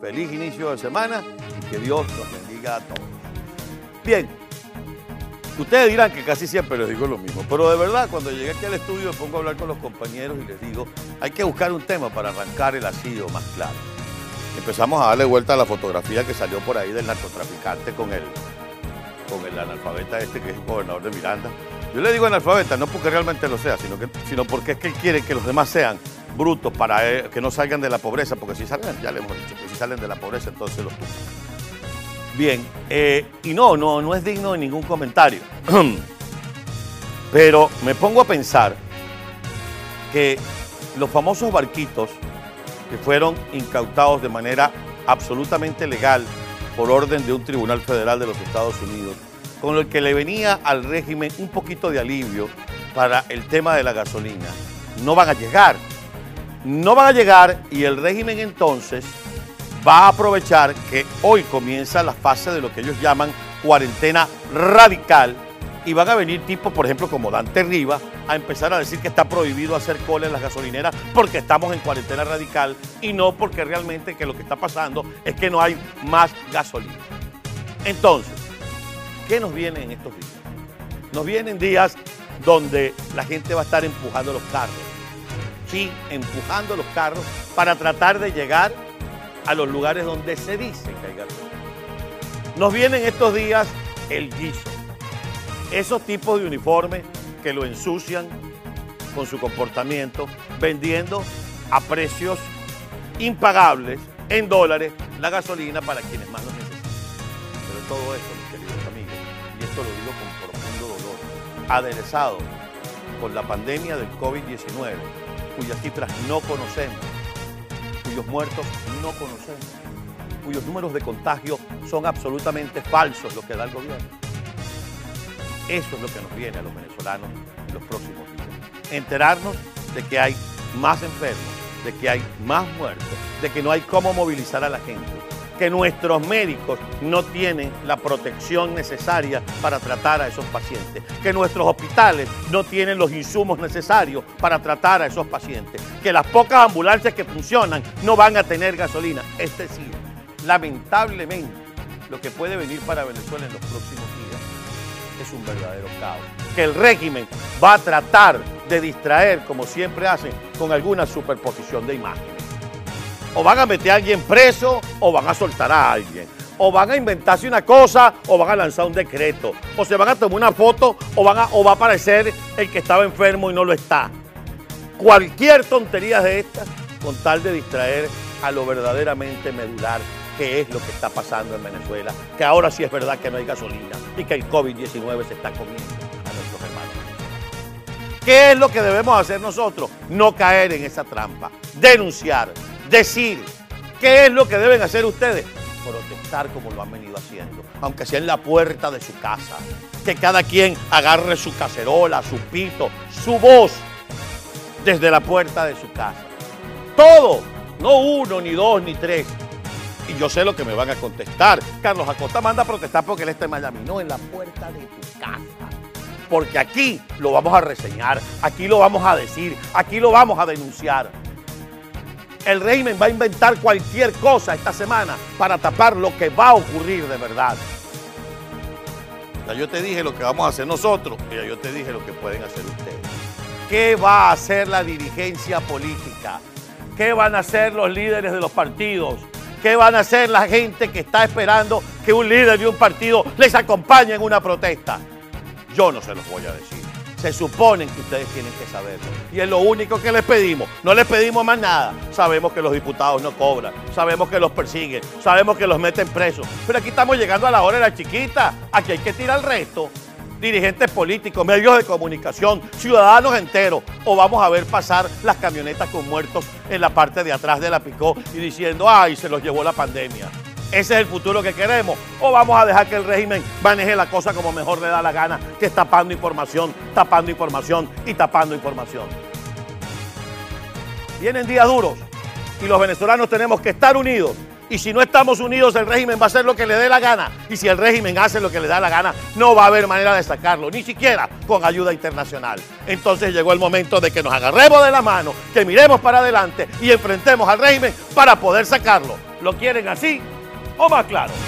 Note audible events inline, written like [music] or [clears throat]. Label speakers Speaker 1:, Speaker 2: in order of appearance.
Speaker 1: feliz inicio de semana y que Dios nos bendiga a todos. Bien, ustedes dirán que casi siempre les digo lo mismo, pero de verdad cuando llegué aquí al estudio me pongo a hablar con los compañeros y les digo, hay que buscar un tema para arrancar el asillo más claro. Empezamos a darle vuelta a la fotografía que salió por ahí del narcotraficante con el, con el analfabeta este que es el gobernador de Miranda. Yo le digo analfabeta no porque realmente lo sea, sino, sino porque es que él quiere que los demás sean brutos para él, que no salgan de la pobreza, porque si salen, ya le hemos dicho, si salen de la pobreza entonces los tumban. Bien, eh, y no, no, no es digno de ningún comentario. [clears throat] Pero me pongo a pensar que los famosos barquitos que fueron incautados de manera absolutamente legal por orden de un tribunal federal de los Estados Unidos, con el que le venía al régimen un poquito de alivio para el tema de la gasolina, no van a llegar. No van a llegar y el régimen entonces va a aprovechar que hoy comienza la fase de lo que ellos llaman cuarentena radical y van a venir tipos, por ejemplo, como Dante Rivas, a empezar a decir que está prohibido hacer cola en las gasolineras porque estamos en cuarentena radical y no porque realmente que lo que está pasando es que no hay más gasolina. Entonces, ¿qué nos viene en estos días? Nos vienen días donde la gente va a estar empujando los carros. Sí, empujando los carros para tratar de llegar a los lugares donde se dice que hay gasolina. Nos vienen estos días el guiso. Esos tipos de uniformes que lo ensucian con su comportamiento, vendiendo a precios impagables en dólares la gasolina para quienes más lo necesitan. Pero todo esto, mis queridos amigos, y esto lo digo con profundo dolor, aderezado por la pandemia del COVID-19, cuyas cifras no conocemos, cuyos muertos no conocemos, cuyos números de contagio son absolutamente falsos lo que da el gobierno. Eso es lo que nos viene a los venezolanos en los próximos días. Enterarnos de que hay más enfermos, de que hay más muertos, de que no hay cómo movilizar a la gente, que nuestros médicos no tienen la protección necesaria para tratar a esos pacientes, que nuestros hospitales no tienen los insumos necesarios para tratar a esos pacientes, que las pocas ambulancias que funcionan no van a tener gasolina. Es decir, lamentablemente, lo que puede venir para Venezuela en los próximos días es un verdadero caos. Que el régimen va a tratar de distraer, como siempre hacen, con alguna superposición de imágenes. O van a meter a alguien preso o van a soltar a alguien. O van a inventarse una cosa o van a lanzar un decreto. O se van a tomar una foto o, van a, o va a aparecer el que estaba enfermo y no lo está. Cualquier tontería de estas con tal de distraer a lo verdaderamente medular qué es lo que está pasando en Venezuela, que ahora sí es verdad que no hay gasolina y que el COVID-19 se está comiendo a nuestros hermanos. ¿Qué es lo que debemos hacer nosotros? No caer en esa trampa, denunciar, decir. ¿Qué es lo que deben hacer ustedes? Protestar como lo han venido haciendo, aunque sea en la puerta de su casa. Que cada quien agarre su cacerola, su pito, su voz desde la puerta de su casa. Todo, no uno, ni dos, ni tres, y yo sé lo que me van a contestar. Carlos Acosta manda a protestar porque él está en Miami. No, en la puerta de tu casa. Porque aquí lo vamos a reseñar, aquí lo vamos a decir, aquí lo vamos a denunciar. El régimen va a inventar cualquier cosa esta semana para tapar lo que va a ocurrir de verdad. Ya yo te dije lo que vamos a hacer nosotros y ya yo te dije lo que pueden hacer ustedes. ¿Qué va a hacer la dirigencia política? ¿Qué van a hacer los líderes de los partidos? ¿Qué van a hacer la gente que está esperando que un líder de un partido les acompañe en una protesta? Yo no se los voy a decir. Se suponen que ustedes tienen que saberlo. Y es lo único que les pedimos. No les pedimos más nada. Sabemos que los diputados no cobran. Sabemos que los persiguen. Sabemos que los meten presos. Pero aquí estamos llegando a la hora de la chiquita. Aquí hay que tirar el resto dirigentes políticos, medios de comunicación, ciudadanos enteros, o vamos a ver pasar las camionetas con muertos en la parte de atrás de la picó y diciendo, ay, se los llevó la pandemia. Ese es el futuro que queremos. O vamos a dejar que el régimen maneje la cosa como mejor le da la gana, que es tapando información, tapando información y tapando información. Vienen días duros y los venezolanos tenemos que estar unidos Y si no estamos unidos, el régimen va a hacer lo que le dé la gana. Y si el régimen hace lo que le da la gana, no va a haber manera de sacarlo, ni siquiera con ayuda internacional. Entonces llegó el momento de que nos agarremos de la mano, que miremos para adelante y enfrentemos al régimen para poder sacarlo. ¿Lo quieren así o más claro?